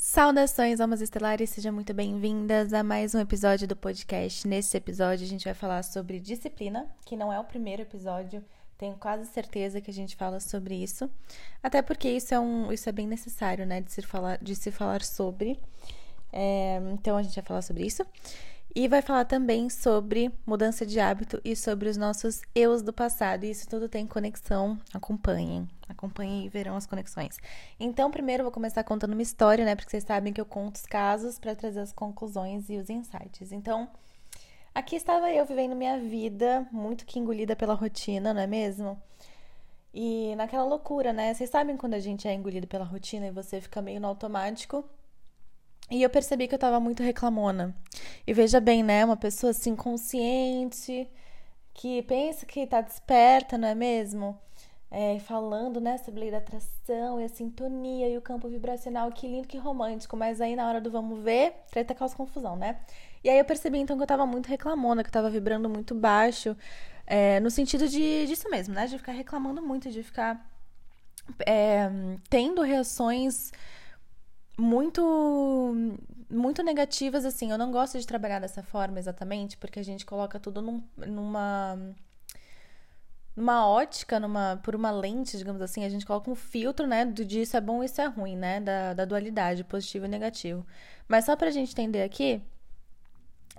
Saudações, almas estelares, sejam muito bem-vindas a mais um episódio do podcast. Nesse episódio, a gente vai falar sobre disciplina, que não é o primeiro episódio, tenho quase certeza que a gente fala sobre isso, até porque isso é, um, isso é bem necessário, né, de se falar, de se falar sobre. É, então, a gente vai falar sobre isso. E vai falar também sobre mudança de hábito e sobre os nossos eus do passado. E isso tudo tem conexão. Acompanhem. Acompanhem e verão as conexões. Então, primeiro eu vou começar contando uma história, né? Porque vocês sabem que eu conto os casos para trazer as conclusões e os insights. Então, aqui estava eu vivendo minha vida, muito que engolida pela rotina, não é mesmo? E naquela loucura, né? Vocês sabem quando a gente é engolido pela rotina e você fica meio no automático e eu percebi que eu tava muito reclamona. E veja bem, né? Uma pessoa assim consciente, que pensa que tá desperta, não é mesmo? É, falando, né, sobre a lei da atração e a sintonia e o campo vibracional, que lindo, que romântico, mas aí na hora do vamos ver, treta causa confusão, né? E aí eu percebi então que eu tava muito reclamona, que eu tava vibrando muito baixo, é, no sentido de, disso mesmo, né? De ficar reclamando muito, de ficar é, tendo reações muito muito negativas assim. Eu não gosto de trabalhar dessa forma exatamente, porque a gente coloca tudo num, numa numa ótica, numa por uma lente, digamos assim, a gente coloca um filtro, né, do de isso é bom, isso é ruim, né, da, da dualidade, positivo e negativo. Mas só pra gente entender aqui,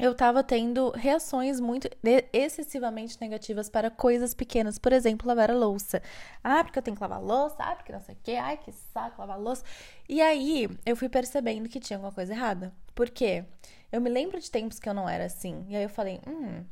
eu estava tendo reações muito excessivamente negativas para coisas pequenas. Por exemplo, lavar a louça. Ah, porque eu tenho que lavar a louça. Ah, porque não sei o quê. Ai, que saco lavar a louça. E aí, eu fui percebendo que tinha alguma coisa errada. Por quê? Eu me lembro de tempos que eu não era assim. E aí eu falei, hum,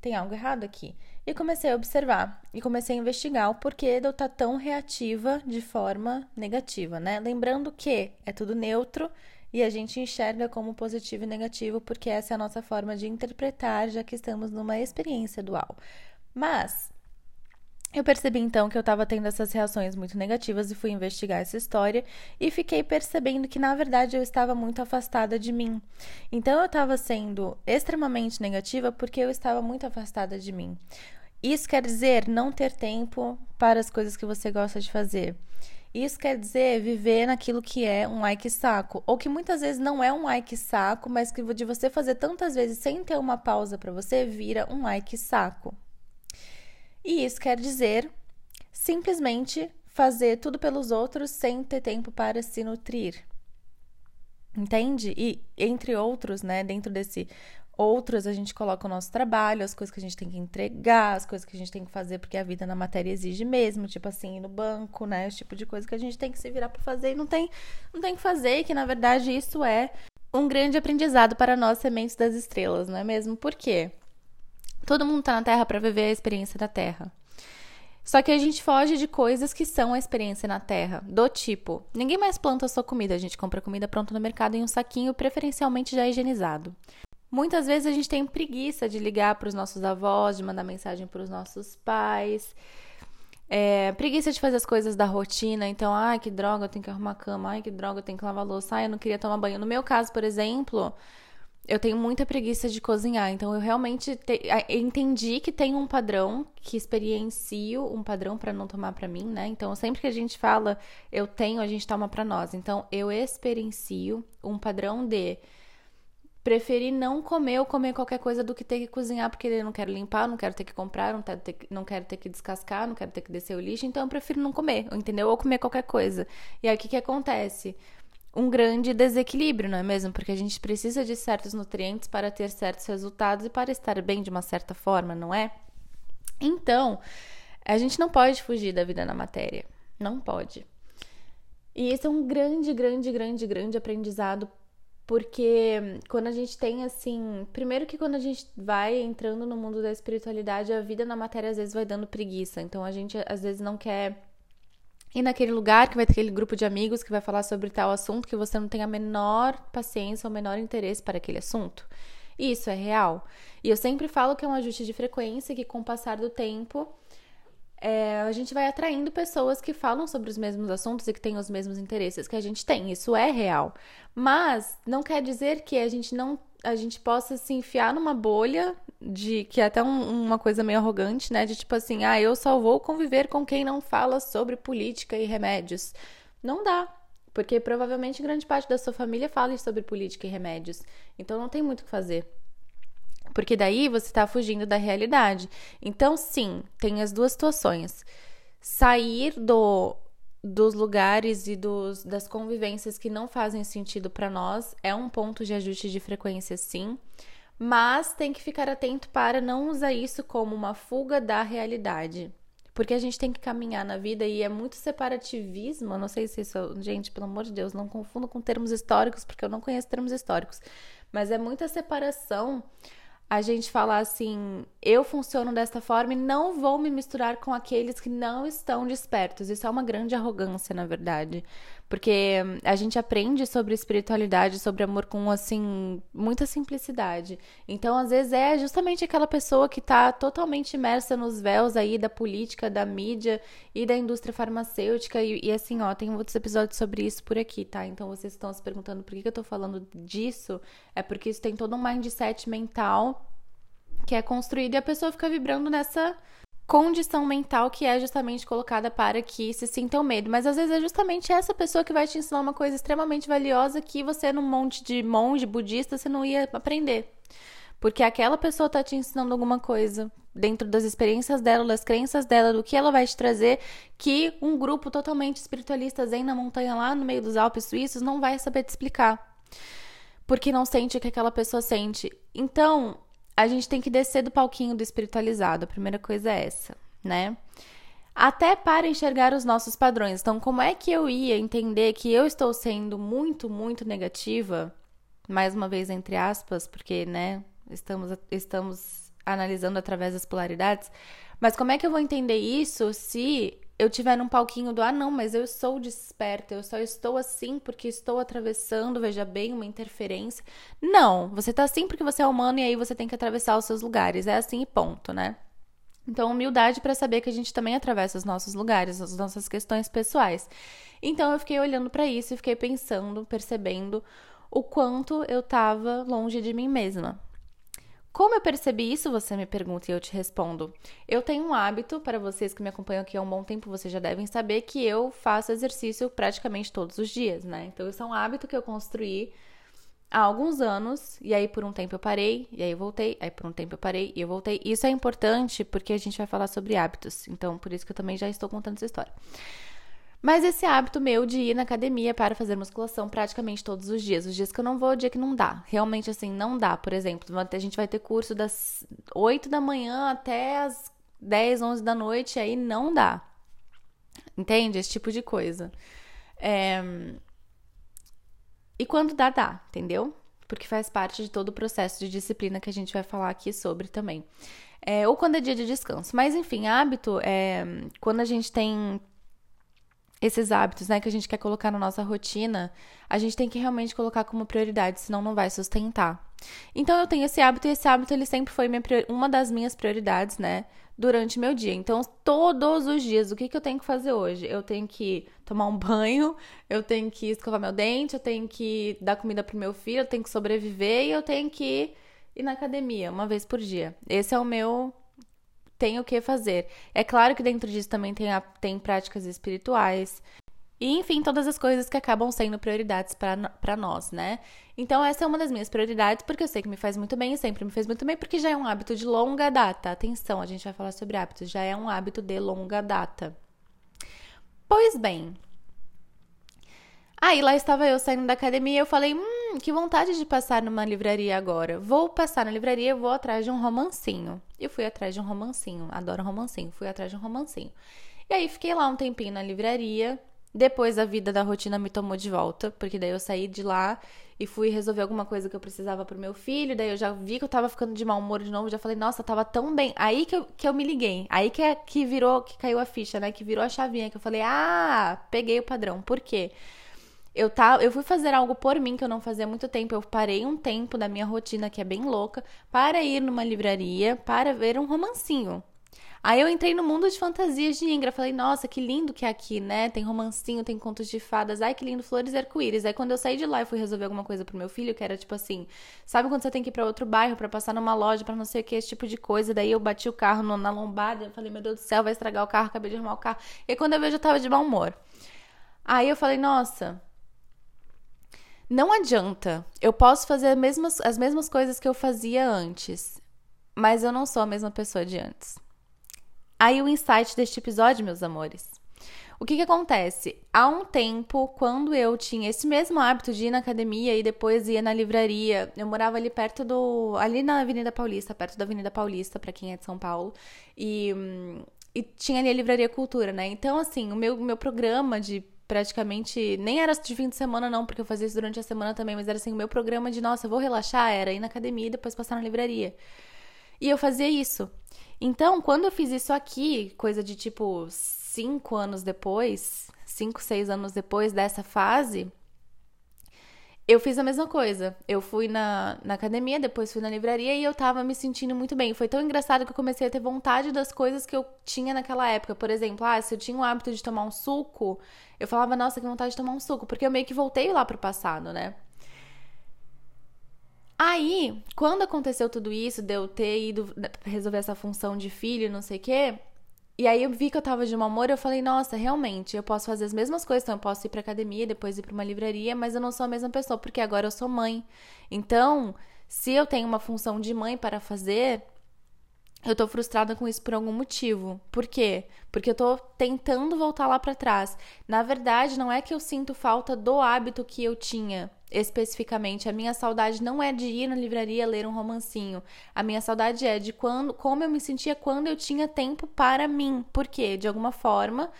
tem algo errado aqui. E comecei a observar e comecei a investigar o porquê de eu estar tão reativa de forma negativa, né? Lembrando que é tudo neutro e a gente enxerga como positivo e negativo porque essa é a nossa forma de interpretar, já que estamos numa experiência dual. Mas eu percebi então que eu estava tendo essas reações muito negativas e fui investigar essa história e fiquei percebendo que na verdade eu estava muito afastada de mim. Então eu estava sendo extremamente negativa porque eu estava muito afastada de mim. Isso quer dizer não ter tempo para as coisas que você gosta de fazer. Isso quer dizer viver naquilo que é um que saco, ou que muitas vezes não é um que saco, mas que de você fazer tantas vezes sem ter uma pausa para você vira um que saco. E isso quer dizer simplesmente fazer tudo pelos outros sem ter tempo para se nutrir. Entende? E entre outros, né, dentro desse Outros a gente coloca o nosso trabalho, as coisas que a gente tem que entregar, as coisas que a gente tem que fazer porque a vida na matéria exige mesmo, tipo assim, ir no banco, né? Esse tipo de coisa que a gente tem que se virar para fazer e não tem, não tem que fazer, e que na verdade isso é um grande aprendizado para nós sementes das estrelas, não é mesmo? Por quê? Todo mundo tá na Terra para viver a experiência da Terra. Só que a gente foge de coisas que são a experiência na Terra, do tipo, ninguém mais planta a sua comida, a gente compra comida pronta no mercado em um saquinho preferencialmente já higienizado. Muitas vezes a gente tem preguiça de ligar para os nossos avós, de mandar mensagem para os nossos pais. É, preguiça de fazer as coisas da rotina, então, ai, que droga, eu tenho que arrumar a cama, ai, que droga, eu tenho que lavar louça, ai, eu não queria tomar banho. No meu caso, por exemplo, eu tenho muita preguiça de cozinhar, então eu realmente te, entendi que tem um padrão, que experiencio um padrão para não tomar para mim, né? Então, sempre que a gente fala eu tenho, a gente toma para nós. Então, eu experiencio um padrão de preferi não comer ou comer qualquer coisa do que ter que cozinhar, porque eu não quero limpar, não quero ter que comprar, não quero ter que, não quero ter que descascar, não quero ter que descer o lixo, então eu prefiro não comer, entendeu? Ou comer qualquer coisa. E aí o que, que acontece? Um grande desequilíbrio, não é mesmo? Porque a gente precisa de certos nutrientes para ter certos resultados e para estar bem de uma certa forma, não é? Então, a gente não pode fugir da vida na matéria. Não pode. E esse é um grande, grande, grande, grande aprendizado porque quando a gente tem assim, primeiro que quando a gente vai entrando no mundo da espiritualidade, a vida na matéria às vezes vai dando preguiça. Então a gente às vezes não quer ir naquele lugar que vai ter aquele grupo de amigos que vai falar sobre tal assunto que você não tem a menor paciência ou menor interesse para aquele assunto. Isso é real. E eu sempre falo que é um ajuste de frequência que com o passar do tempo é, a gente vai atraindo pessoas que falam sobre os mesmos assuntos e que têm os mesmos interesses que a gente tem. Isso é real. Mas não quer dizer que a gente não a gente possa se enfiar numa bolha de que é até um, uma coisa meio arrogante, né? De tipo assim, ah, eu só vou conviver com quem não fala sobre política e remédios. Não dá. Porque provavelmente grande parte da sua família fala sobre política e remédios. Então não tem muito o que fazer. Porque daí você está fugindo da realidade. Então, sim, tem as duas situações. Sair do, dos lugares e dos, das convivências que não fazem sentido para nós é um ponto de ajuste de frequência, sim. Mas tem que ficar atento para não usar isso como uma fuga da realidade. Porque a gente tem que caminhar na vida e é muito separativismo. Não sei se isso. Gente, pelo amor de Deus, não confundo com termos históricos, porque eu não conheço termos históricos. Mas é muita separação a gente falar assim, eu funciono desta forma e não vou me misturar com aqueles que não estão despertos. Isso é uma grande arrogância, na verdade. Porque a gente aprende sobre espiritualidade, sobre amor com, assim, muita simplicidade. Então, às vezes, é justamente aquela pessoa que está totalmente imersa nos véus aí da política, da mídia e da indústria farmacêutica. E, e, assim, ó, tem outros episódios sobre isso por aqui, tá? Então, vocês estão se perguntando por que, que eu tô falando disso. É porque isso tem todo um mindset mental que é construído e a pessoa fica vibrando nessa condição mental que é justamente colocada para que se sinta o medo. Mas às vezes é justamente essa pessoa que vai te ensinar uma coisa extremamente valiosa que você, num monte de monge budista, você não ia aprender. Porque aquela pessoa está te ensinando alguma coisa dentro das experiências dela, das crenças dela, do que ela vai te trazer, que um grupo totalmente espiritualista zen na montanha lá no meio dos Alpes suíços não vai saber te explicar. Porque não sente o que aquela pessoa sente. Então, a gente tem que descer do palquinho do espiritualizado. A primeira coisa é essa, né? Até para enxergar os nossos padrões. Então, como é que eu ia entender que eu estou sendo muito, muito negativa? Mais uma vez, entre aspas, porque, né, estamos, estamos analisando através das polaridades. Mas como é que eu vou entender isso se eu tiver num palquinho do ah, não, mas eu sou desperta, eu só estou assim porque estou atravessando, veja bem, uma interferência. Não, você tá assim porque você é humano e aí você tem que atravessar os seus lugares. É assim e ponto, né? Então, humildade para saber que a gente também atravessa os nossos lugares, as nossas questões pessoais. Então, eu fiquei olhando para isso e fiquei pensando, percebendo o quanto eu tava longe de mim mesma. Como eu percebi isso? Você me pergunta e eu te respondo. Eu tenho um hábito, para vocês que me acompanham aqui há um bom tempo, vocês já devem saber que eu faço exercício praticamente todos os dias, né? Então, isso é um hábito que eu construí há alguns anos, e aí por um tempo eu parei, e aí eu voltei, aí por um tempo eu parei e eu voltei. Isso é importante porque a gente vai falar sobre hábitos, então por isso que eu também já estou contando essa história. Mas esse hábito meu de ir na academia para fazer musculação praticamente todos os dias. Os dias que eu não vou, o dia que não dá. Realmente, assim, não dá. Por exemplo, a gente vai ter curso das 8 da manhã até as 10, 11 da noite, aí não dá. Entende? Esse tipo de coisa. É... E quando dá, dá, entendeu? Porque faz parte de todo o processo de disciplina que a gente vai falar aqui sobre também. É, ou quando é dia de descanso. Mas, enfim, hábito é quando a gente tem esses hábitos, né, que a gente quer colocar na nossa rotina, a gente tem que realmente colocar como prioridade, senão não vai sustentar. Então eu tenho esse hábito e esse hábito ele sempre foi uma das minhas prioridades, né, durante meu dia. Então todos os dias, o que, que eu tenho que fazer hoje? Eu tenho que tomar um banho, eu tenho que escovar meu dente, eu tenho que dar comida pro meu filho, eu tenho que sobreviver e eu tenho que ir na academia uma vez por dia. Esse é o meu tem o que fazer. É claro que dentro disso também tem, a, tem práticas espirituais. E, enfim, todas as coisas que acabam sendo prioridades para nós, né? Então, essa é uma das minhas prioridades, porque eu sei que me faz muito bem e sempre me fez muito bem, porque já é um hábito de longa data. Atenção, a gente vai falar sobre hábitos, já é um hábito de longa data. Pois bem, Aí lá estava eu saindo da academia e eu falei: hum, que vontade de passar numa livraria agora. Vou passar na livraria, vou atrás de um romancinho. Eu fui atrás de um romancinho, adoro romancinho, fui atrás de um romancinho. E aí fiquei lá um tempinho na livraria. Depois a vida da rotina me tomou de volta, porque daí eu saí de lá e fui resolver alguma coisa que eu precisava pro meu filho. Daí eu já vi que eu tava ficando de mau humor de novo, já falei, nossa, tava tão bem. Aí que eu, que eu me liguei. Aí que, é, que virou, que caiu a ficha, né? Que virou a chavinha, que eu falei, ah, peguei o padrão. Por quê? Eu, tá, eu fui fazer algo por mim que eu não fazia muito tempo. Eu parei um tempo da minha rotina, que é bem louca, para ir numa livraria para ver um romancinho. Aí eu entrei no mundo de fantasias de Ingra. Falei, nossa, que lindo que é aqui, né? Tem romancinho, tem contos de fadas. Ai, que lindo, flores e arco-íris. Aí quando eu saí de lá e fui resolver alguma coisa pro meu filho, que era tipo assim, sabe quando você tem que ir pra outro bairro para passar numa loja, para não sei o que, esse tipo de coisa. Daí eu bati o carro no, na lombada. Eu falei, meu Deus do céu, vai estragar o carro. Acabei de arrumar o carro. E quando eu vejo, eu tava de mau humor. Aí eu falei, nossa, Não adianta. Eu posso fazer as mesmas, as mesmas coisas que eu fazia antes, mas eu não sou a mesma pessoa de antes. Aí o insight deste episódio, meus amores. O que que acontece? Há um tempo, quando eu tinha esse mesmo hábito de ir na academia e depois ia na livraria, eu morava ali perto do. ali na Avenida Paulista, perto da Avenida Paulista, para quem é de São Paulo, e, e tinha ali a Livraria Cultura, né? Então, assim, o meu, meu programa de praticamente. Nem era de fim de semana, não, porque eu fazia isso durante a semana também, mas era assim, o meu programa de, nossa, eu vou relaxar, era ir na academia e depois passar na livraria. E eu fazia isso. Então, quando eu fiz isso aqui, coisa de tipo cinco anos depois, cinco, seis anos depois dessa fase, eu fiz a mesma coisa. Eu fui na, na academia, depois fui na livraria e eu tava me sentindo muito bem. Foi tão engraçado que eu comecei a ter vontade das coisas que eu tinha naquela época. Por exemplo, ah, se eu tinha o hábito de tomar um suco, eu falava, nossa, que vontade de tomar um suco, porque eu meio que voltei lá pro passado, né? Aí, quando aconteceu tudo isso, de eu ter ido resolver essa função de filho, não sei o quê, e aí eu vi que eu tava de mau humor, eu falei, nossa, realmente, eu posso fazer as mesmas coisas, então eu posso ir pra academia, depois ir pra uma livraria, mas eu não sou a mesma pessoa, porque agora eu sou mãe. Então, se eu tenho uma função de mãe para fazer, eu tô frustrada com isso por algum motivo. Por quê? Porque eu tô tentando voltar lá para trás. Na verdade, não é que eu sinto falta do hábito que eu tinha especificamente. A minha saudade não é de ir na livraria ler um romancinho. A minha saudade é de quando, como eu me sentia quando eu tinha tempo para mim. Porque, de alguma forma,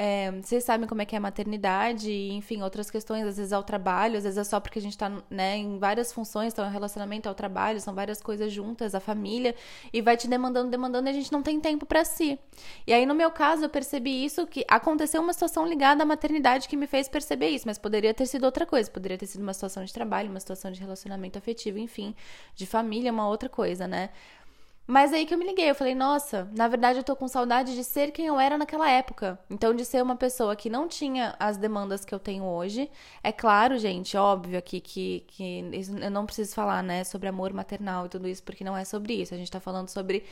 é, vocês sabem como é que é a maternidade, enfim, outras questões, às vezes é o trabalho, às vezes é só porque a gente tá né, em várias funções, então é relacionamento, é o trabalho, são várias coisas juntas, a família, e vai te demandando, demandando, e a gente não tem tempo para si. E aí, no meu caso, eu percebi isso, que aconteceu uma situação ligada à maternidade que me fez perceber isso, mas poderia ter sido outra coisa, poderia ter sido uma situação de trabalho, uma situação de relacionamento afetivo, enfim, de família, uma outra coisa, né? Mas aí que eu me liguei, eu falei, nossa, na verdade eu tô com saudade de ser quem eu era naquela época. Então, de ser uma pessoa que não tinha as demandas que eu tenho hoje. É claro, gente, óbvio aqui que, que eu não preciso falar, né, sobre amor maternal e tudo isso, porque não é sobre isso. A gente tá falando sobre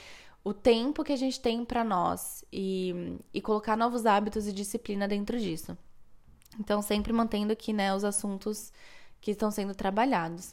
o tempo que a gente tem para nós e, e colocar novos hábitos e disciplina dentro disso. Então, sempre mantendo aqui, né, os assuntos que estão sendo trabalhados.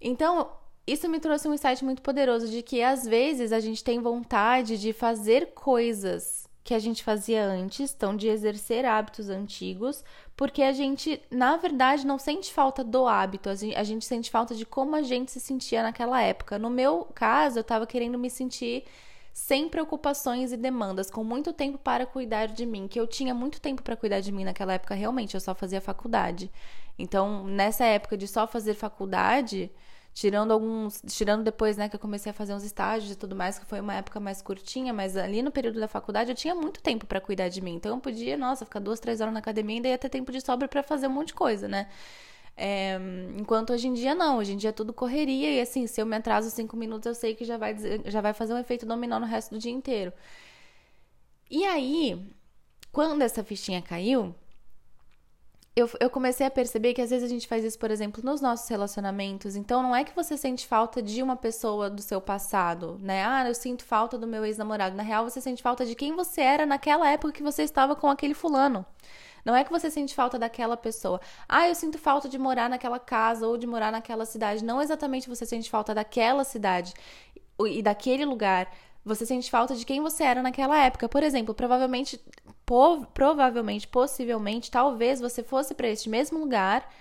Então, isso me trouxe um insight muito poderoso de que às vezes a gente tem vontade de fazer coisas que a gente fazia antes, então de exercer hábitos antigos, porque a gente, na verdade, não sente falta do hábito, a gente, a gente sente falta de como a gente se sentia naquela época. No meu caso, eu estava querendo me sentir sem preocupações e demandas, com muito tempo para cuidar de mim, que eu tinha muito tempo para cuidar de mim naquela época, realmente, eu só fazia faculdade. Então, nessa época de só fazer faculdade, tirando alguns, tirando depois, né, que eu comecei a fazer uns estágios e tudo mais, que foi uma época mais curtinha, mas ali no período da faculdade eu tinha muito tempo para cuidar de mim. Então eu podia, nossa, ficar duas, três horas na academia e ainda ia ter tempo de sobra para fazer um monte de coisa, né? É, enquanto hoje em dia não, hoje em dia é tudo correria e assim, se eu me atraso cinco minutos, eu sei que já vai, já vai fazer um efeito dominó no resto do dia inteiro. E aí, quando essa fichinha caiu, eu, eu comecei a perceber que às vezes a gente faz isso, por exemplo, nos nossos relacionamentos. Então, não é que você sente falta de uma pessoa do seu passado, né? Ah, eu sinto falta do meu ex-namorado. Na real, você sente falta de quem você era naquela época que você estava com aquele fulano. Não é que você sente falta daquela pessoa. Ah, eu sinto falta de morar naquela casa ou de morar naquela cidade. Não exatamente você sente falta daquela cidade e daquele lugar. Você sente falta de quem você era naquela época. Por exemplo, provavelmente provavelmente, possivelmente, talvez você fosse para este mesmo lugar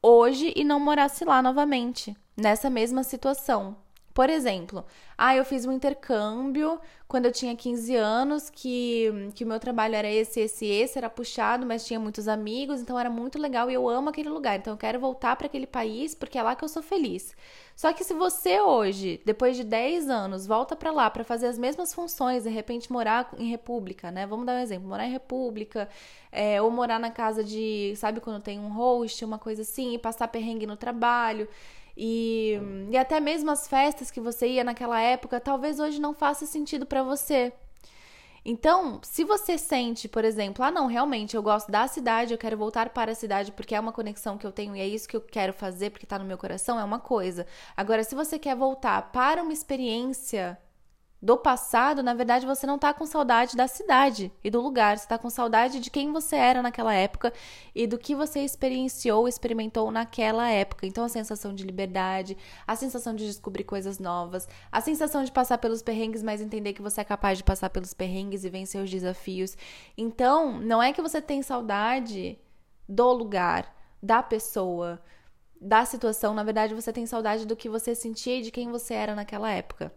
hoje e não morasse lá novamente, nessa mesma situação. Por exemplo, ah, eu fiz um intercâmbio quando eu tinha 15 anos, que, que o meu trabalho era esse, esse, esse, era puxado, mas tinha muitos amigos, então era muito legal e eu amo aquele lugar. Então eu quero voltar para aquele país porque é lá que eu sou feliz. Só que se você hoje, depois de 10 anos, volta para lá para fazer as mesmas funções, de repente morar em república, né? Vamos dar um exemplo, morar em república, é, ou morar na casa de, sabe quando tem um host, uma coisa assim, e passar perrengue no trabalho. E, e até mesmo as festas que você ia naquela época, talvez hoje não faça sentido para você. Então, se você sente, por exemplo, ah, não, realmente eu gosto da cidade, eu quero voltar para a cidade porque é uma conexão que eu tenho e é isso que eu quero fazer porque está no meu coração, é uma coisa. Agora, se você quer voltar para uma experiência do passado, na verdade você não tá com saudade da cidade e do lugar, você tá com saudade de quem você era naquela época e do que você experienciou, experimentou naquela época. Então a sensação de liberdade, a sensação de descobrir coisas novas, a sensação de passar pelos perrengues, mas entender que você é capaz de passar pelos perrengues e vencer os desafios. Então, não é que você tem saudade do lugar, da pessoa, da situação, na verdade você tem saudade do que você sentia e de quem você era naquela época.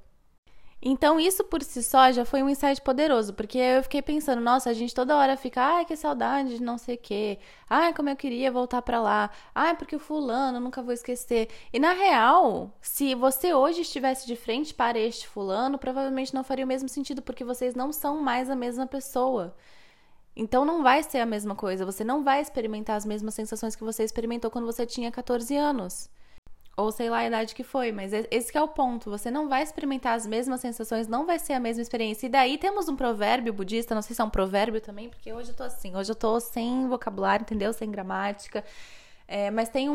Então, isso por si só já foi um insight poderoso, porque eu fiquei pensando, nossa, a gente toda hora fica, ai, que saudade de não sei o quê, ai, como eu queria voltar para lá, ai, porque o fulano, nunca vou esquecer. E na real, se você hoje estivesse de frente para este fulano, provavelmente não faria o mesmo sentido, porque vocês não são mais a mesma pessoa. Então não vai ser a mesma coisa, você não vai experimentar as mesmas sensações que você experimentou quando você tinha 14 anos. Ou sei lá a idade que foi, mas esse é o ponto. Você não vai experimentar as mesmas sensações, não vai ser a mesma experiência. E daí temos um provérbio budista, não sei se é um provérbio também, porque hoje eu tô assim, hoje eu tô sem vocabulário, entendeu? Sem gramática. É, mas tem um,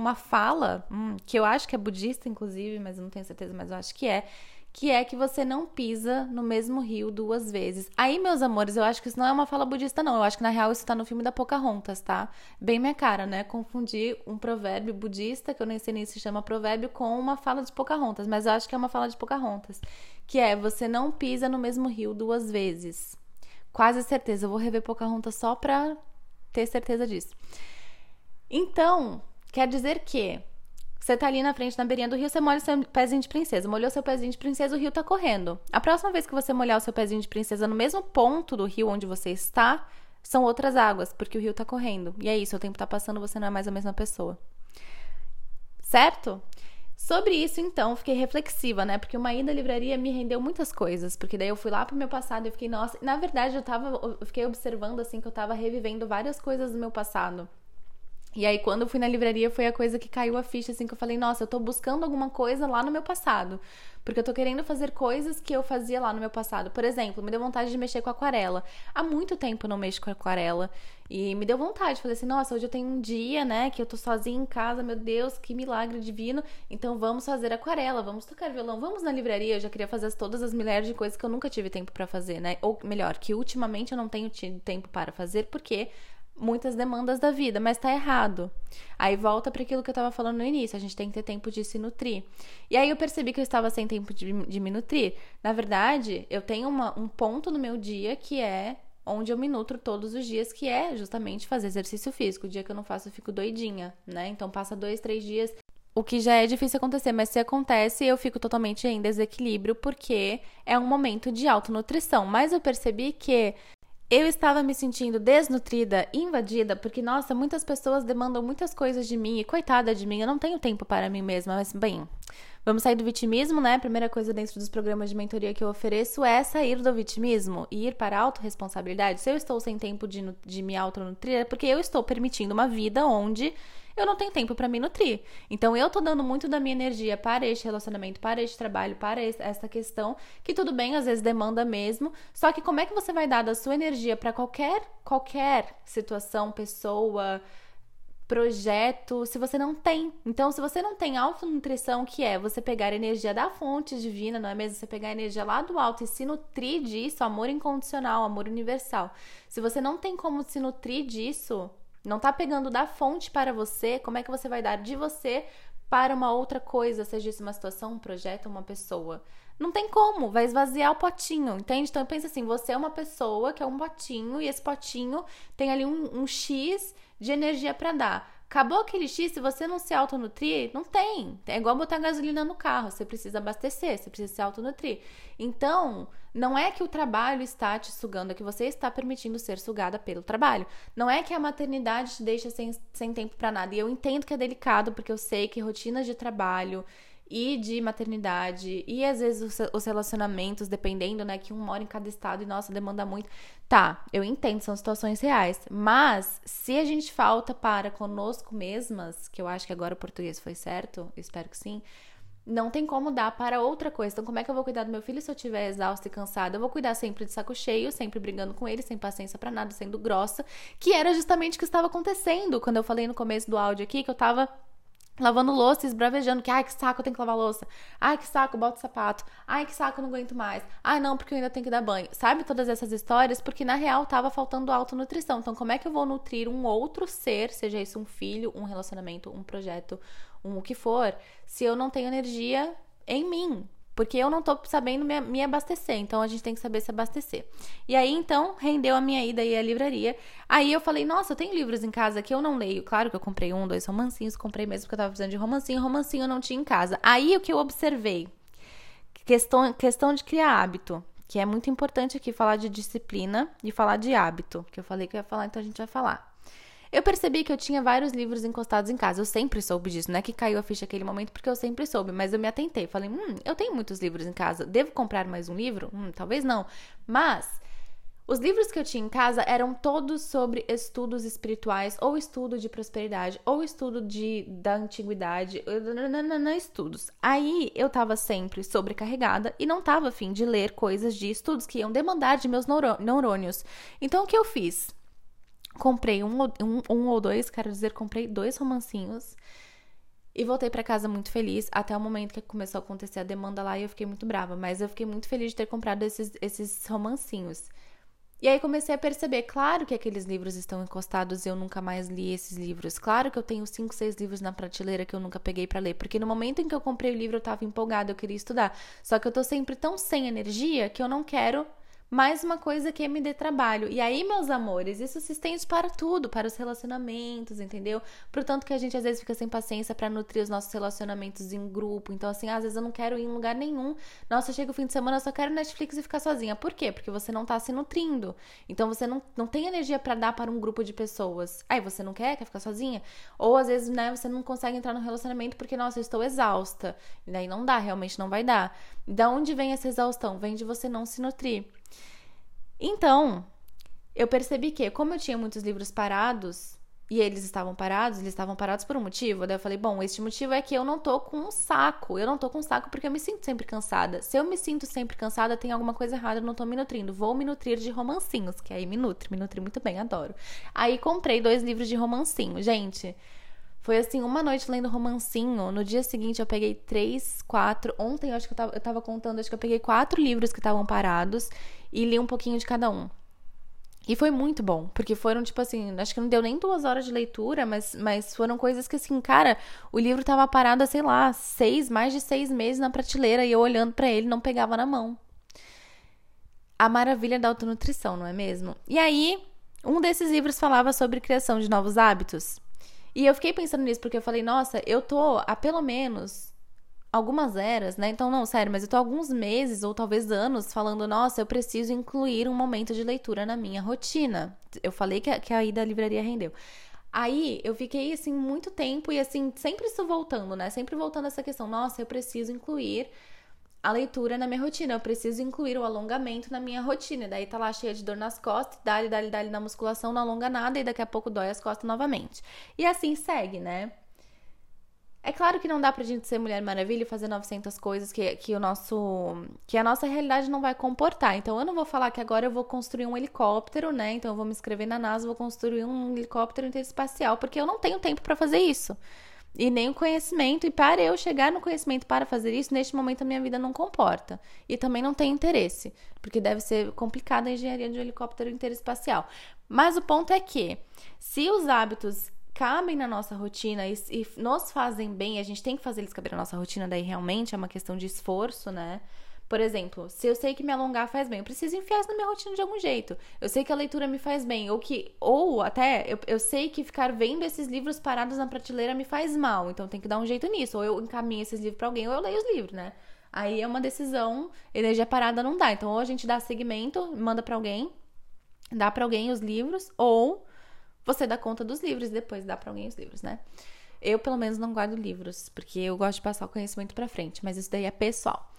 uma fala, hum, que eu acho que é budista, inclusive, mas eu não tenho certeza, mas eu acho que é, que é que você não pisa no mesmo rio duas vezes. Aí, meus amores, eu acho que isso não é uma fala budista, não. Eu acho que na real isso tá no filme da Pocahontas, tá? Bem minha cara, né? Confundir um provérbio budista, que eu nem sei nem se chama provérbio, com uma fala de Pocahontas, mas eu acho que é uma fala de Pocahontas, que é você não pisa no mesmo rio duas vezes. Quase certeza. Eu vou rever Pocahontas só pra ter certeza disso. Então, quer dizer que você tá ali na frente, na beirinha do rio, você molha seu pezinho de princesa. Molhou seu pezinho de princesa, o rio tá correndo. A próxima vez que você molhar o seu pezinho de princesa no mesmo ponto do rio onde você está, são outras águas, porque o rio tá correndo. E é isso, o tempo tá passando, você não é mais a mesma pessoa. Certo? Sobre isso, então, fiquei reflexiva, né? Porque uma ida à livraria me rendeu muitas coisas. Porque daí eu fui lá pro meu passado e fiquei, nossa, na verdade eu tava, eu fiquei observando assim que eu tava revivendo várias coisas do meu passado. E aí, quando eu fui na livraria, foi a coisa que caiu a ficha, assim, que eu falei, nossa, eu tô buscando alguma coisa lá no meu passado. Porque eu tô querendo fazer coisas que eu fazia lá no meu passado. Por exemplo, me deu vontade de mexer com aquarela. Há muito tempo eu não mexo com aquarela. E me deu vontade. Falei assim, nossa, hoje eu tenho um dia, né, que eu tô sozinha em casa, meu Deus, que milagre divino. Então vamos fazer aquarela, vamos tocar violão, vamos na livraria. Eu já queria fazer todas as milhares de coisas que eu nunca tive tempo para fazer, né? Ou melhor, que ultimamente eu não tenho tido tempo para fazer, porque muitas demandas da vida, mas tá errado. Aí volta para aquilo que eu tava falando no início, a gente tem que ter tempo de se nutrir. E aí eu percebi que eu estava sem tempo de, de me nutrir. Na verdade, eu tenho uma, um ponto no meu dia que é onde eu me nutro todos os dias, que é justamente fazer exercício físico. O dia que eu não faço, eu fico doidinha, né? Então passa dois, três dias. O que já é difícil acontecer, mas se acontece, eu fico totalmente em desequilíbrio, porque é um momento de autonutrição. Mas eu percebi que eu estava me sentindo desnutrida, invadida, porque, nossa, muitas pessoas demandam muitas coisas de mim e coitada de mim, eu não tenho tempo para mim mesma. Mas, bem, vamos sair do vitimismo, né? A primeira coisa dentro dos programas de mentoria que eu ofereço é sair do vitimismo e ir para a autorresponsabilidade. Se eu estou sem tempo de, de me autonutrir, é porque eu estou permitindo uma vida onde eu não tenho tempo para me nutrir. Então eu tô dando muito da minha energia para este relacionamento, para este trabalho, para essa questão, que tudo bem, às vezes demanda mesmo, só que como é que você vai dar da sua energia para qualquer qualquer situação, pessoa, projeto, se você não tem. Então, se você não tem autonutrição, que é você pegar energia da fonte divina, não é mesmo? Você pegar energia lá do alto e se nutrir disso, amor incondicional, amor universal. Se você não tem como se nutrir disso, não tá pegando da fonte para você, como é que você vai dar de você para uma outra coisa, seja isso uma situação, um projeto, uma pessoa? Não tem como, vai esvaziar o potinho, entende? Então pensa assim, você é uma pessoa que é um potinho e esse potinho tem ali um, um X de energia para dar. Acabou aquele X, se você não se autonutrir, não tem. É igual botar gasolina no carro, você precisa abastecer, você precisa se autonutrir. Então, não é que o trabalho está te sugando, é que você está permitindo ser sugada pelo trabalho. Não é que a maternidade te deixa sem, sem tempo para nada. E eu entendo que é delicado, porque eu sei que rotinas de trabalho e de maternidade e às vezes os relacionamentos, dependendo, né, que um mora em cada estado e nossa, demanda muito. Tá, eu entendo, são situações reais, mas se a gente falta para conosco mesmas, que eu acho que agora o português foi certo, espero que sim, não tem como dar para outra coisa. Então, como é que eu vou cuidar do meu filho se eu estiver exausta e cansada? Eu vou cuidar sempre de saco cheio, sempre brigando com ele, sem paciência para nada, sendo grossa, que era justamente o que estava acontecendo quando eu falei no começo do áudio aqui que eu tava lavando louça, esbravejando que ai que saco, eu tenho que lavar louça. Ai que saco, bota sapato. Ai que saco, eu não aguento mais. Ai não, porque eu ainda tenho que dar banho. Sabe todas essas histórias? Porque na real tava faltando autonutrição. Então, como é que eu vou nutrir um outro ser, seja isso um filho, um relacionamento, um projeto, um o que for, se eu não tenho energia em mim? Porque eu não tô sabendo me, me, abastecer, então a gente tem que saber se abastecer. E aí, então, rendeu a minha ida aí à livraria. Aí eu falei, nossa, tenho livros em casa que eu não leio. Claro que eu comprei um, dois romancinhos, comprei mesmo porque eu tava precisando de romancinho, romancinho eu não tinha em casa. Aí o que eu observei? Questão, questão de criar hábito, que é muito importante aqui falar de disciplina e falar de hábito, que eu falei que eu ia falar, então a gente vai falar. Eu percebi que eu tinha vários livros encostados em casa. Eu sempre soube disso. Não é que caiu a ficha naquele momento, porque eu sempre soube. Mas eu me atentei. Falei, hum, eu tenho muitos livros em casa. Devo comprar mais um livro? Hum, talvez não. Mas os livros que eu tinha em casa eram todos sobre estudos espirituais, ou estudo de prosperidade, ou estudo de, da antiguidade, nanana, estudos. Aí eu tava sempre sobrecarregada e não tava afim de ler coisas de estudos que iam demandar de meus neurônios. Então o que eu fiz? Comprei um, um, um ou dois, quero dizer, comprei dois romancinhos. E voltei para casa muito feliz, até o momento que começou a acontecer a demanda lá e eu fiquei muito brava. Mas eu fiquei muito feliz de ter comprado esses, esses romancinhos. E aí comecei a perceber, claro que aqueles livros estão encostados e eu nunca mais li esses livros. Claro que eu tenho cinco, seis livros na prateleira que eu nunca peguei para ler, porque no momento em que eu comprei o livro eu tava empolgada, eu queria estudar. Só que eu tô sempre tão sem energia que eu não quero mais uma coisa que me dê trabalho. E aí, meus amores, isso se estende para tudo, para os relacionamentos, entendeu? Portanto que a gente às vezes fica sem paciência para nutrir os nossos relacionamentos em grupo. Então, assim, às vezes eu não quero ir em lugar nenhum. Nossa, chega o fim de semana, eu só quero Netflix e ficar sozinha. Por quê? Porque você não tá se nutrindo. Então, você não, não tem energia para dar para um grupo de pessoas. Aí, você não quer, quer ficar sozinha? Ou às vezes, né, você não consegue entrar no relacionamento porque, nossa, eu estou exausta. E daí não dá, realmente não vai dar. Da onde vem essa exaustão? Vem de você não se nutrir. Então, eu percebi que, como eu tinha muitos livros parados, e eles estavam parados, eles estavam parados por um motivo, daí eu falei, bom, este motivo é que eu não tô com um saco. Eu não tô com um saco porque eu me sinto sempre cansada. Se eu me sinto sempre cansada, tem alguma coisa errada, eu não tô me nutrindo. Vou me nutrir de romancinhos, que aí me nutre, me nutre muito bem, adoro. Aí comprei dois livros de romancinho. Gente, foi assim, uma noite lendo romancinho. No dia seguinte eu peguei três, quatro. Ontem eu acho que eu tava, eu tava contando, acho que eu peguei quatro livros que estavam parados e li um pouquinho de cada um. E foi muito bom, porque foram, tipo assim, acho que não deu nem duas horas de leitura, mas, mas foram coisas que, assim, cara, o livro tava parado, sei lá, seis, mais de seis meses na prateleira e eu olhando para ele não pegava na mão. A maravilha da autonutrição, não é mesmo? E aí, um desses livros falava sobre criação de novos hábitos. E eu fiquei pensando nisso, porque eu falei, nossa, eu tô há pelo menos algumas eras, né? Então, não, sério, mas eu tô alguns meses ou talvez anos falando, nossa, eu preciso incluir um momento de leitura na minha rotina. Eu falei que a, que a ida à livraria rendeu. Aí eu fiquei assim muito tempo e assim, sempre isso voltando, né? Sempre voltando essa questão, nossa, eu preciso incluir a leitura na minha rotina, eu preciso incluir o alongamento na minha rotina. Daí tá lá cheia de dor nas costas, dá-lhe, dá-lhe, dá-lhe na musculação, não alonga nada e daqui a pouco dói as costas novamente. E assim segue, né? É claro que não dá pra gente ser Mulher Maravilha e fazer 900 coisas que, que o nosso que a nossa realidade não vai comportar. Então eu não vou falar que agora eu vou construir um helicóptero, né? Então eu vou me inscrever na NASA, vou construir um helicóptero interespacial, porque eu não tenho tempo para fazer isso. E nem o conhecimento, e para eu chegar no conhecimento para fazer isso, neste momento a minha vida não comporta. E também não tem interesse, porque deve ser complicada a engenharia de um helicóptero interespacial. Mas o ponto é que, se os hábitos cabem na nossa rotina e, e, nos fazem bem, a gente tem que fazer eles caber na nossa rotina, daí realmente é uma questão de esforço, né? Por exemplo, se eu sei que me alongar faz bem, eu preciso enfiar isso na minha rotina de algum jeito. Eu sei que a leitura me faz bem, ou que, ou até eu, eu sei que ficar vendo esses livros parados na prateleira me faz mal, então tem que dar um jeito nisso. Ou eu encaminho esses livros para alguém, ou eu leio os livros, né? Aí é uma decisão, energia parada não dá. Então, ou a gente dá segmento, manda para alguém, dá para alguém os livros, ou você dá conta dos livros e depois dá para alguém os livros, né? Eu, pelo menos, não guardo livros, porque eu gosto de passar o conhecimento para frente, mas isso daí é pessoal.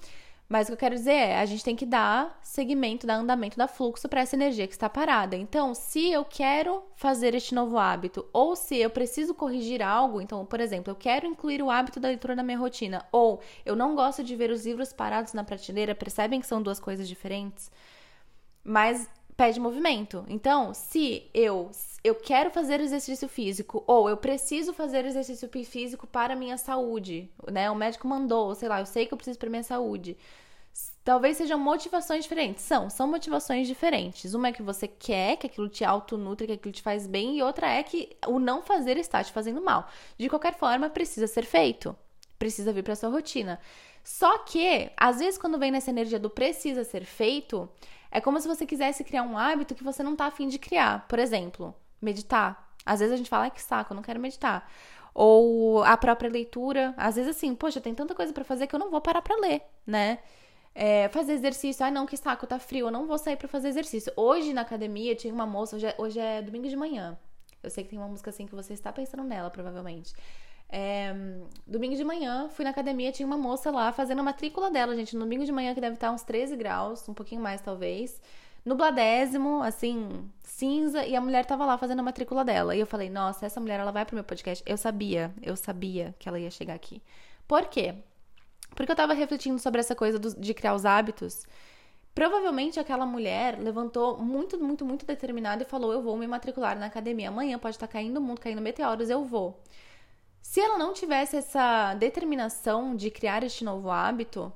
Mas o que eu quero dizer é, a gente tem que dar seguimento, dar andamento, dar fluxo para essa energia que está parada. Então, se eu quero fazer este novo hábito, ou se eu preciso corrigir algo, então, por exemplo, eu quero incluir o hábito da leitura na minha rotina, ou eu não gosto de ver os livros parados na prateleira, percebem que são duas coisas diferentes? Mas pede movimento. Então, se eu eu quero fazer exercício físico ou eu preciso fazer exercício físico para minha saúde, né? O médico mandou, sei lá, eu sei que eu preciso para minha saúde. Talvez sejam motivações diferentes. São, são motivações diferentes. Uma é que você quer, que aquilo te autonutre, que aquilo te faz bem, e outra é que o não fazer está te fazendo mal. De qualquer forma, precisa ser feito. Precisa vir para sua rotina. Só que, às vezes, quando vem nessa energia do precisa ser feito, é como se você quisesse criar um hábito que você não tá afim de criar. Por exemplo, meditar. Às vezes a gente fala, ai que saco, eu não quero meditar. Ou a própria leitura. Às vezes, assim, poxa, tem tanta coisa para fazer que eu não vou parar pra ler, né? É, fazer exercício, ai não, que saco, tá frio, eu não vou sair para fazer exercício. Hoje na academia tinha uma moça, hoje é, hoje é domingo de manhã. Eu sei que tem uma música assim que você está pensando nela, provavelmente. É, domingo de manhã, fui na academia, tinha uma moça lá fazendo a matrícula dela, gente. No domingo de manhã, que deve estar uns 13 graus, um pouquinho mais talvez. Nubladésimo, assim, cinza, e a mulher tava lá fazendo a matrícula dela. E eu falei, nossa, essa mulher, ela vai pro meu podcast. Eu sabia, eu sabia que ela ia chegar aqui. Por quê? Porque eu tava refletindo sobre essa coisa do, de criar os hábitos. Provavelmente aquela mulher levantou muito, muito, muito determinada e falou: Eu vou me matricular na academia. Amanhã pode estar caindo o mundo, caindo meteoros, eu vou. Se ela não tivesse essa determinação de criar este novo hábito,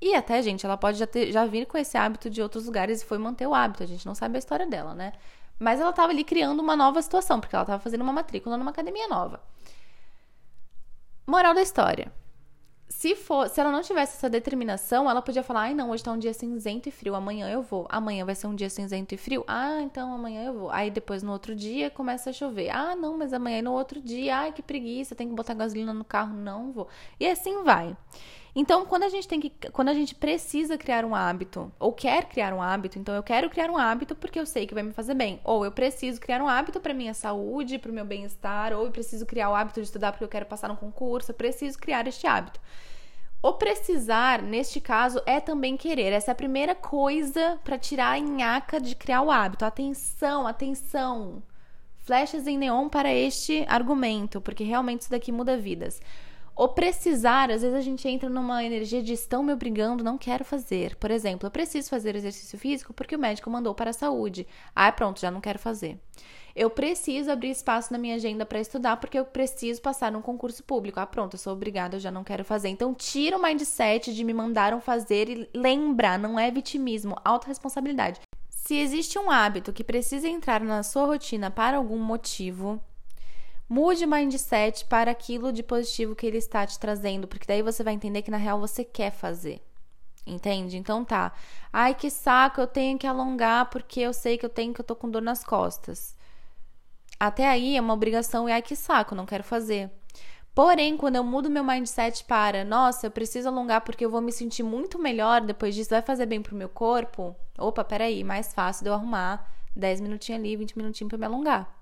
e até, gente, ela pode já, ter, já vir com esse hábito de outros lugares e foi manter o hábito, a gente não sabe a história dela, né? Mas ela estava ali criando uma nova situação, porque ela estava fazendo uma matrícula numa academia nova. Moral da história. Se, for, se ela não tivesse essa determinação, ela podia falar: ai, não, hoje tá um dia cinzento e frio, amanhã eu vou. Amanhã vai ser um dia cinzento e frio. Ah, então amanhã eu vou. Aí depois no outro dia começa a chover. Ah, não, mas amanhã no outro dia, ai, que preguiça, tem que botar gasolina no carro, não vou. E assim vai. Então, quando a gente tem que, quando a gente precisa criar um hábito ou quer criar um hábito, então eu quero criar um hábito porque eu sei que vai me fazer bem, ou eu preciso criar um hábito para minha saúde, para o meu bem-estar, ou eu preciso criar o hábito de estudar porque eu quero passar num concurso, eu preciso criar este hábito. O precisar, neste caso, é também querer. Essa é a primeira coisa para tirar a nhaca de criar o hábito. Atenção, atenção. Flechas em neon para este argumento, porque realmente isso daqui muda vidas. O precisar, às vezes a gente entra numa energia de estão me obrigando, não quero fazer. Por exemplo, eu preciso fazer exercício físico porque o médico mandou para a saúde. Ah, pronto, já não quero fazer. Eu preciso abrir espaço na minha agenda para estudar porque eu preciso passar num concurso público. Ah, pronto, eu sou obrigada, eu já não quero fazer. Então, tira o mindset de me mandaram fazer e lembra, não é vitimismo, autorresponsabilidade. Se existe um hábito que precisa entrar na sua rotina para algum motivo, Mude o mindset para aquilo de positivo que ele está te trazendo, porque daí você vai entender que na real você quer fazer. Entende? Então tá. Ai, que saco, eu tenho que alongar porque eu sei que eu tenho que eu tô com dor nas costas. Até aí é uma obrigação e ai que saco, não quero fazer. Porém, quando eu mudo meu mindset para, nossa, eu preciso alongar porque eu vou me sentir muito melhor depois disso, vai fazer bem pro meu corpo. Opa, peraí, mais fácil de eu arrumar 10 minutinhos ali, 20 minutinhos para me alongar.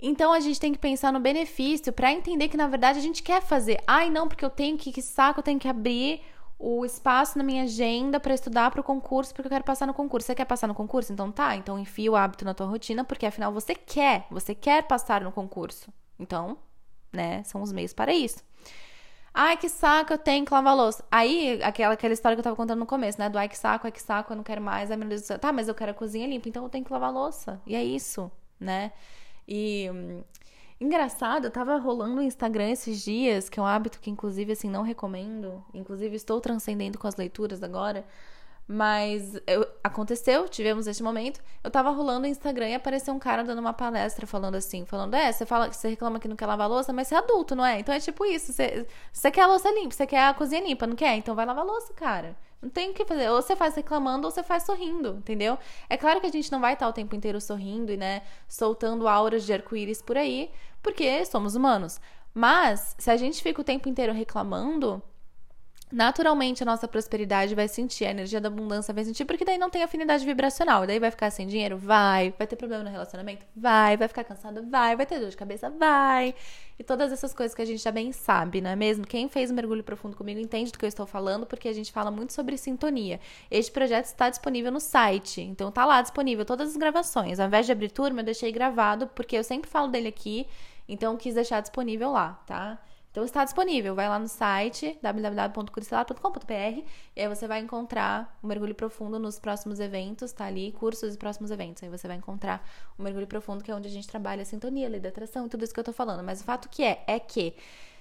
Então a gente tem que pensar no benefício para entender que na verdade a gente quer fazer. Ai, não, porque eu tenho que, que saco, eu tenho que abrir o espaço na minha agenda para estudar para o concurso, porque eu quero passar no concurso. Você quer passar no concurso? Então tá, então enfia o hábito na tua rotina, porque afinal você quer, você quer passar no concurso. Então, né, são os meios para isso. Ai, que saco, eu tenho que lavar louça. Aí, aquela, aquela história que eu tava contando no começo, né? Do ai, que saco, ai, que saco, eu não quero mais. Ai, meu Deus do céu. Tá, mas eu quero a cozinha limpa, então eu tenho que lavar louça. E é isso, né? E hum, engraçado, eu tava rolando o Instagram esses dias, que é um hábito que inclusive assim não recomendo, inclusive estou transcendendo com as leituras agora. Mas eu, aconteceu, tivemos esse momento. Eu tava rolando o Instagram e apareceu um cara dando uma palestra falando assim, falando: "É, você fala que você reclama que não quer lavar louça, mas você é adulto, não é? Então é tipo isso, você, você quer a louça limpa, você quer a cozinha limpa, não quer? Então vai lavar louça, cara. Não tem o que fazer. Ou você faz reclamando ou você faz sorrindo, entendeu? É claro que a gente não vai estar o tempo inteiro sorrindo e, né, soltando auras de arco-íris por aí, porque somos humanos. Mas, se a gente fica o tempo inteiro reclamando, naturalmente a nossa prosperidade vai sentir, a energia da abundância vai sentir, porque daí não tem afinidade vibracional. Daí vai ficar sem dinheiro? Vai. Vai ter problema no relacionamento? Vai. Vai ficar cansado? Vai. Vai ter dor de cabeça? Vai. E todas essas coisas que a gente já bem sabe, não é mesmo? Quem fez um mergulho profundo comigo entende do que eu estou falando, porque a gente fala muito sobre sintonia. Este projeto está disponível no site, então tá lá disponível todas as gravações. Ao invés de abrir turma, eu deixei gravado, porque eu sempre falo dele aqui, então quis deixar disponível lá, tá? Então está disponível, vai lá no site www.curicelato.com.br e aí você vai encontrar o mergulho profundo nos próximos eventos, tá ali, cursos e próximos eventos. Aí você vai encontrar o mergulho profundo, que é onde a gente trabalha a sintonia, a lei da atração e tudo isso que eu tô falando. Mas o fato que é, é que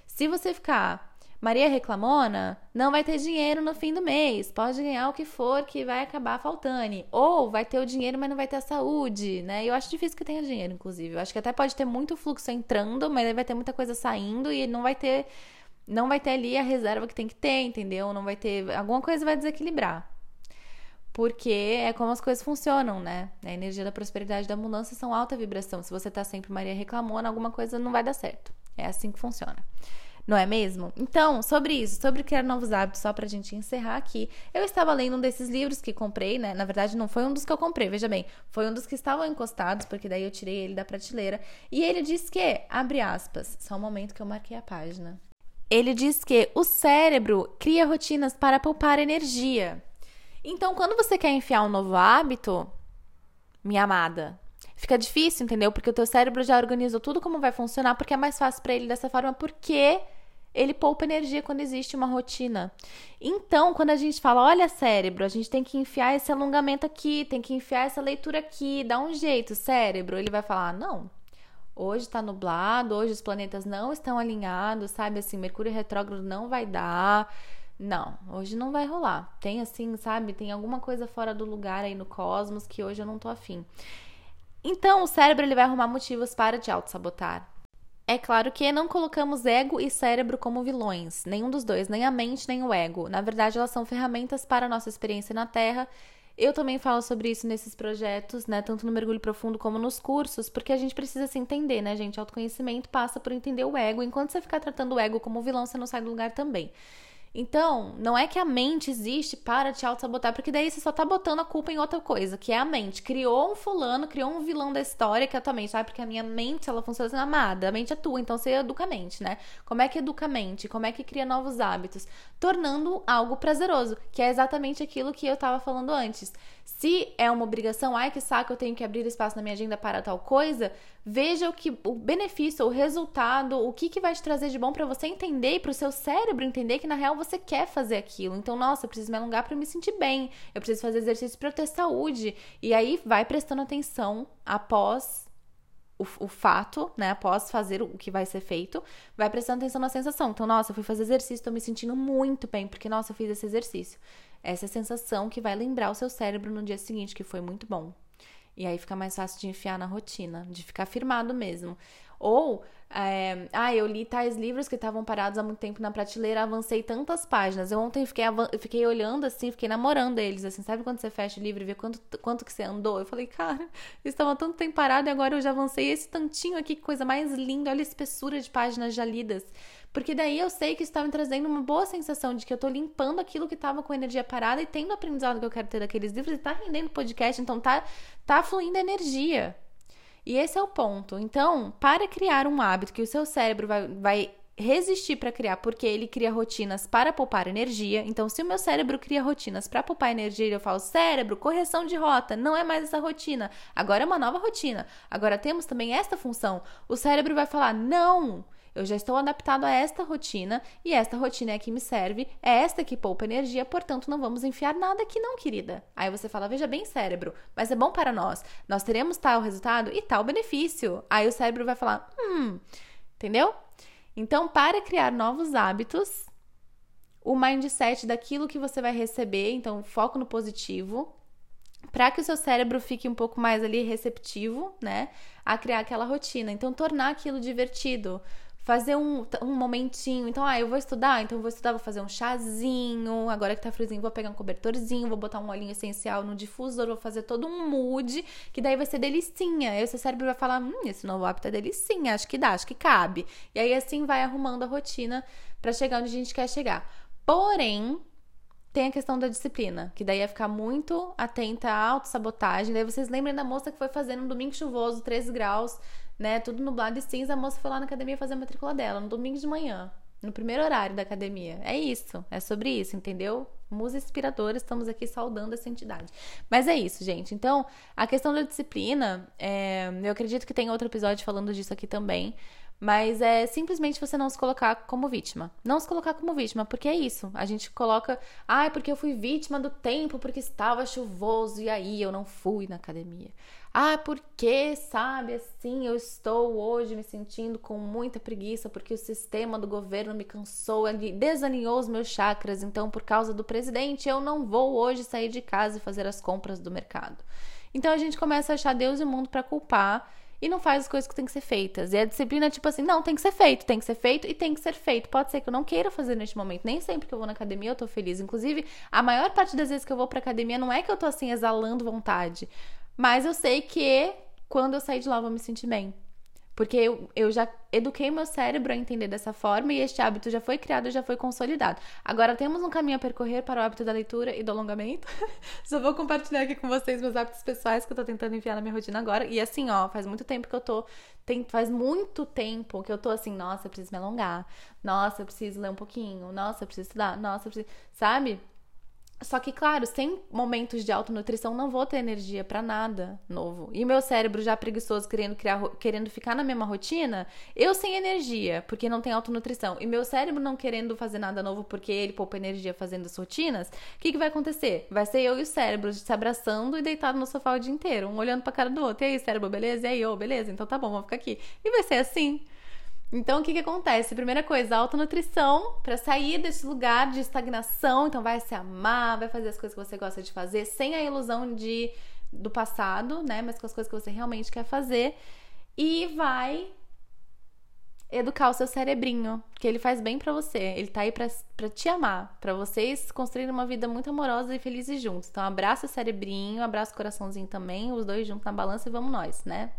se você ficar Maria reclamona, não vai ter dinheiro no fim do mês. Pode ganhar o que for que vai acabar faltando. Ou vai ter o dinheiro, mas não vai ter a saúde, né? Eu acho difícil que tenha dinheiro, inclusive. Eu acho que até pode ter muito fluxo entrando, mas vai ter muita coisa saindo e não vai ter não vai ter ali a reserva que tem que ter, entendeu? Não vai ter alguma coisa vai desequilibrar. Porque é como as coisas funcionam, né? A energia da prosperidade e da abundância são alta vibração. Se você tá sempre Maria reclamona, alguma coisa não vai dar certo. É assim que funciona não é mesmo? Então, sobre isso, sobre criar novos hábitos, só pra gente encerrar aqui, eu estava lendo um desses livros que comprei, né? Na verdade, não foi um dos que eu comprei, veja bem, foi um dos que estavam encostados, porque daí eu tirei ele da prateleira. E ele diz que, abre aspas, só um momento que eu marquei a página. Ele diz que o cérebro cria rotinas para poupar energia. Então, quando você quer enfiar um novo hábito, minha amada, fica difícil, entendeu? Porque o teu cérebro já organizou tudo como vai funcionar, porque é mais fácil para ele dessa forma, porque ele poupa energia quando existe uma rotina. Então, quando a gente fala, olha, cérebro, a gente tem que enfiar esse alongamento aqui, tem que enfiar essa leitura aqui, dá um jeito, cérebro, ele vai falar, não. Hoje está nublado, hoje os planetas não estão alinhados, sabe? Assim, Mercúrio retrógrado não vai dar. Não, hoje não vai rolar. Tem assim, sabe? Tem alguma coisa fora do lugar aí no cosmos que hoje eu não tô afim. Então, o cérebro ele vai arrumar motivos para te auto-sabotar. É claro que não colocamos ego e cérebro como vilões, nenhum dos dois, nem a mente nem o ego. Na verdade, elas são ferramentas para a nossa experiência na Terra. Eu também falo sobre isso nesses projetos, né, tanto no mergulho profundo como nos cursos, porque a gente precisa se entender, né, gente? Autoconhecimento passa por entender o ego. Enquanto você ficar tratando o ego como vilão, você não sai do lugar também. Então, não é que a mente existe para te auto-sabotar, porque daí você só tá botando a culpa em outra coisa, que é a mente. Criou um fulano, criou um vilão da história que é a tua mente, sabe? Porque a minha mente, ela funciona assim, amada, a mente é tua, então você educa a mente, né? Como é que educa a mente? Como é que cria novos hábitos? Tornando algo prazeroso, que é exatamente aquilo que eu tava falando antes. Se é uma obrigação, ai que saco, eu tenho que abrir espaço na minha agenda para tal coisa, veja o que o benefício, o resultado, o que, que vai te trazer de bom para você entender e para o seu cérebro entender que na real você quer fazer aquilo. Então, nossa, eu preciso me alongar para me sentir bem, eu preciso fazer exercício para ter saúde. E aí vai prestando atenção após o, o, fato, né? Após fazer o que vai ser feito, vai prestando atenção na sensação. Então, nossa, eu fui fazer exercício, tô me sentindo muito bem, porque, nossa, eu fiz esse exercício. Essa sensação que vai lembrar o seu cérebro no dia seguinte que foi muito bom. E aí fica mais fácil de enfiar na rotina, de ficar firmado mesmo. Ou, é, ah, eu li tais livros que estavam parados há muito tempo na prateleira, avancei tantas páginas. Eu ontem fiquei, fiquei olhando assim, fiquei namorando eles, assim, sabe quando você fecha o livro e vê quanto, quanto que você andou? Eu falei, cara, estava tanto tempo parado e agora eu já avancei esse tantinho aqui, que coisa mais linda, olha a espessura de páginas já lidas. Porque daí eu sei que estava me trazendo uma boa sensação de que eu tô limpando aquilo que estava com energia parada e tendo o aprendizado que eu quero ter daqueles livros e tá rendendo podcast, então tá, tá fluindo energia. E esse é o ponto. Então, para criar um hábito que o seu cérebro vai, vai resistir para criar, porque ele cria rotinas para poupar energia. Então, se o meu cérebro cria rotinas para poupar energia, eu falo, cérebro, correção de rota, não é mais essa rotina. Agora é uma nova rotina. Agora temos também esta função. O cérebro vai falar, não. Eu já estou adaptado a esta rotina e esta rotina é que me serve, é esta que poupa energia, portanto não vamos enfiar nada aqui não, querida. Aí você fala, veja bem, cérebro, mas é bom para nós. Nós teremos tal resultado e tal benefício. Aí o cérebro vai falar, hum, entendeu? Então, para criar novos hábitos, o mindset daquilo que você vai receber, então foco no positivo, para que o seu cérebro fique um pouco mais ali receptivo, né, a criar aquela rotina. Então, tornar aquilo divertido fazer um, um momentinho. Então, ah, eu vou estudar, então eu vou estudar, vou fazer um chazinho. Agora que tá friozinho, vou pegar um cobertorzinho, vou botar um olhinho essencial no difusor, vou fazer todo um mood, que daí vai ser delicinha. Aí o seu cérebro vai falar: hum, esse novo hábito é delicinha, acho que dá, acho que cabe. E aí assim vai arrumando a rotina para chegar onde a gente quer chegar. Porém, tem a questão da disciplina, que daí é ficar muito atenta à autossabotagem. Daí vocês lembram da moça que foi fazendo um domingo chuvoso, 13 graus, né? Tudo nublado e cinza. A moça foi lá na academia fazer a matrícula dela, no domingo de manhã, no primeiro horário da academia. É isso, é sobre isso, entendeu? Musa inspiradora, estamos aqui saudando essa entidade. Mas é isso, gente. Então, a questão da disciplina, é... eu acredito que tem outro episódio falando disso aqui também. Mas é simplesmente você não se colocar como vítima. Não se colocar como vítima, porque é isso. A gente coloca, ah, é porque eu fui vítima do tempo, porque estava chuvoso e aí eu não fui na academia. Ah, porque, sabe, assim, eu estou hoje me sentindo com muita preguiça porque o sistema do governo me cansou, desalinhou os meus chakras, então por causa do presidente eu não vou hoje sair de casa e fazer as compras do mercado. Então a gente começa a achar Deus e o mundo para culpar e não faz as coisas que tem que ser feitas. E a disciplina é tipo assim, não, tem que ser feito, tem que ser feito e tem que ser feito. Pode ser que eu não queira fazer neste momento. Nem sempre que eu vou na academia eu tô feliz. Inclusive, a maior parte das vezes que eu vou pra academia não é que eu tô assim exalando vontade, mas eu sei que quando eu sair de lá eu vou me sentir bem. Porque eu, eu já eduquei meu cérebro a entender dessa forma e este hábito já foi criado, já foi consolidado. Agora temos um caminho a percorrer para o hábito da leitura e do alongamento. Só vou compartilhar aqui com vocês meus hábitos pessoais que eu tô tentando enfiar na minha rotina agora. E assim, ó, faz muito tempo que eu tô. Tem, faz muito tempo que eu tô assim, nossa, eu preciso me alongar. Nossa, eu preciso ler um pouquinho. Nossa, eu preciso estudar. Nossa, eu preciso. Sabe? Só que, claro, sem momentos de autonutrição, não vou ter energia para nada novo. E meu cérebro já preguiçoso, querendo, criar, querendo ficar na mesma rotina, eu sem energia, porque não tem autonutrição. E meu cérebro não querendo fazer nada novo, porque ele poupa energia fazendo as rotinas, o que, que vai acontecer? Vai ser eu e o cérebro se abraçando e deitado no sofá o dia inteiro, um olhando pra cara do outro. E aí, cérebro, beleza? E aí, ô, beleza? Então tá bom, vamos ficar aqui. E vai ser assim. Então, o que, que acontece? Primeira coisa, autonutrição para sair desse lugar de estagnação. Então, vai se amar, vai fazer as coisas que você gosta de fazer, sem a ilusão de do passado, né? Mas com as coisas que você realmente quer fazer. E vai educar o seu cerebrinho, que ele faz bem para você. Ele tá aí para te amar, para vocês construírem uma vida muito amorosa e felizes juntos. Então, abraça o cerebrinho, abraça o coraçãozinho também, os dois juntos na balança e vamos nós, né?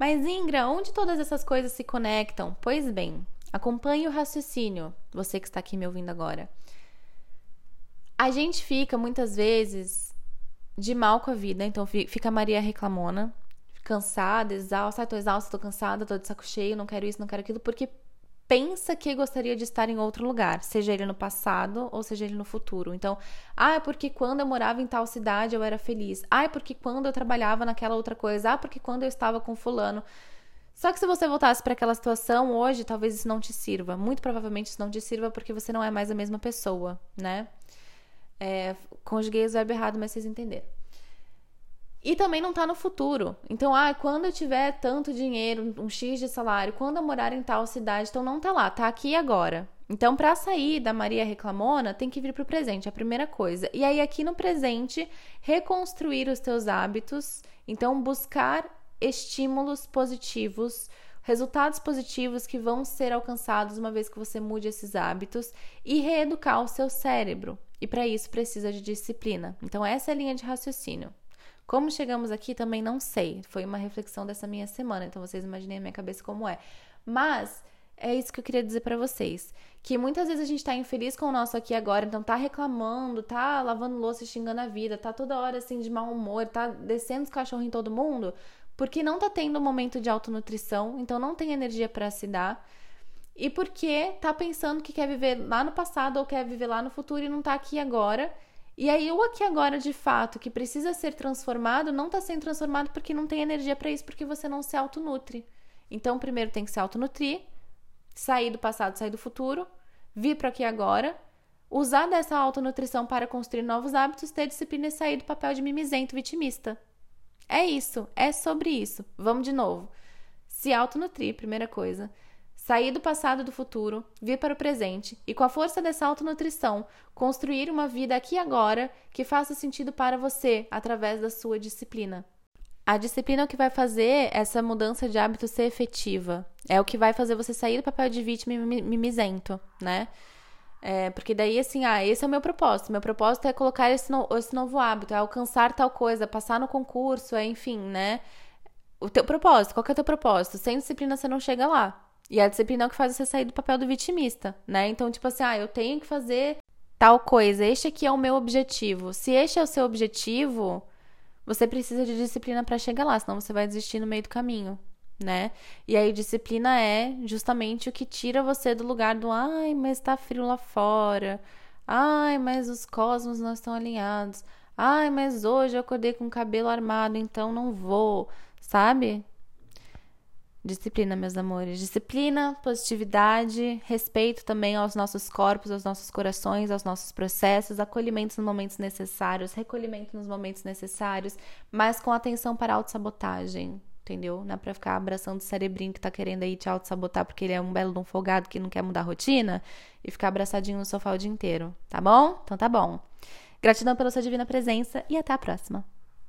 Mas Ingra, onde todas essas coisas se conectam? Pois bem, acompanhe o raciocínio, você que está aqui me ouvindo agora. A gente fica muitas vezes de mal com a vida, então fica a Maria reclamona, cansada, exausta, tô exausta, tô cansada, tô de saco cheio, não quero isso, não quero aquilo, porque pensa que gostaria de estar em outro lugar, seja ele no passado ou seja ele no futuro. Então, ah, é porque quando eu morava em tal cidade eu era feliz. Ah, é porque quando eu trabalhava naquela outra coisa. Ah, porque quando eu estava com fulano. Só que se você voltasse para aquela situação hoje, talvez isso não te sirva. Muito provavelmente isso não te sirva porque você não é mais a mesma pessoa, né? É, conjuguei o verbo errado, mas vocês entenderam. E também não tá no futuro. Então, ah, quando eu tiver tanto dinheiro, um X de salário, quando eu morar em tal cidade, então não tá lá, tá aqui agora. Então, para sair da Maria reclamona, tem que vir pro presente, a primeira coisa. E aí aqui no presente, reconstruir os teus hábitos, então buscar estímulos positivos, resultados positivos que vão ser alcançados uma vez que você mude esses hábitos e reeducar o seu cérebro. E para isso precisa de disciplina. Então essa é a linha de raciocínio. Como chegamos aqui também não sei. Foi uma reflexão dessa minha semana, então vocês imaginem a minha cabeça como é. Mas é isso que eu queria dizer para vocês, que muitas vezes a gente tá infeliz com o nosso aqui agora, então tá reclamando, tá lavando louça, xingando a vida, tá toda hora assim de mau humor, tá descendo os cachorros em todo mundo, porque não tá tendo um momento de autonutrição, então não tem energia para se dar. E porque tá pensando que quer viver lá no passado ou quer viver lá no futuro e não tá aqui agora e aí, o aqui agora de fato que precisa ser transformado, não está sendo transformado porque não tem energia para isso, porque você não se autonutre. Então, primeiro tem que se autonutrir, sair do passado, sair do futuro, vir para aqui agora, usar dessa autonutrição para construir novos hábitos, ter disciplina e sair do papel de mimizento vitimista. É isso, é sobre isso. Vamos de novo. Se autonutrir, primeira coisa sair do passado e do futuro, vir para o presente e, com a força dessa autonutrição, construir uma vida aqui e agora que faça sentido para você através da sua disciplina. A disciplina é o que vai fazer essa mudança de hábito ser efetiva. É o que vai fazer você sair do papel de vítima e mimizento, né? É, porque daí, assim, ah, esse é o meu propósito. Meu propósito é colocar esse, no, esse novo hábito, é alcançar tal coisa, passar no concurso, é, enfim, né? O teu propósito, qual que é o teu propósito? Sem disciplina você não chega lá. E a disciplina é o que faz você sair do papel do vitimista, né? Então, tipo assim, ah, eu tenho que fazer tal coisa, este aqui é o meu objetivo. Se este é o seu objetivo, você precisa de disciplina para chegar lá, senão você vai desistir no meio do caminho, né? E aí, disciplina é justamente o que tira você do lugar do ai, mas tá frio lá fora. Ai, mas os cosmos não estão alinhados. Ai, mas hoje eu acordei com o cabelo armado, então não vou, sabe? Disciplina, meus amores. Disciplina, positividade, respeito também aos nossos corpos, aos nossos corações, aos nossos processos, acolhimento nos momentos necessários, recolhimento nos momentos necessários, mas com atenção para a autossabotagem, entendeu? Não é pra ficar abraçando o cerebrinho que tá querendo aí te auto-sabotar porque ele é um belo de um folgado que não quer mudar a rotina e ficar abraçadinho no sofá o dia inteiro, tá bom? Então tá bom. Gratidão pela sua divina presença e até a próxima.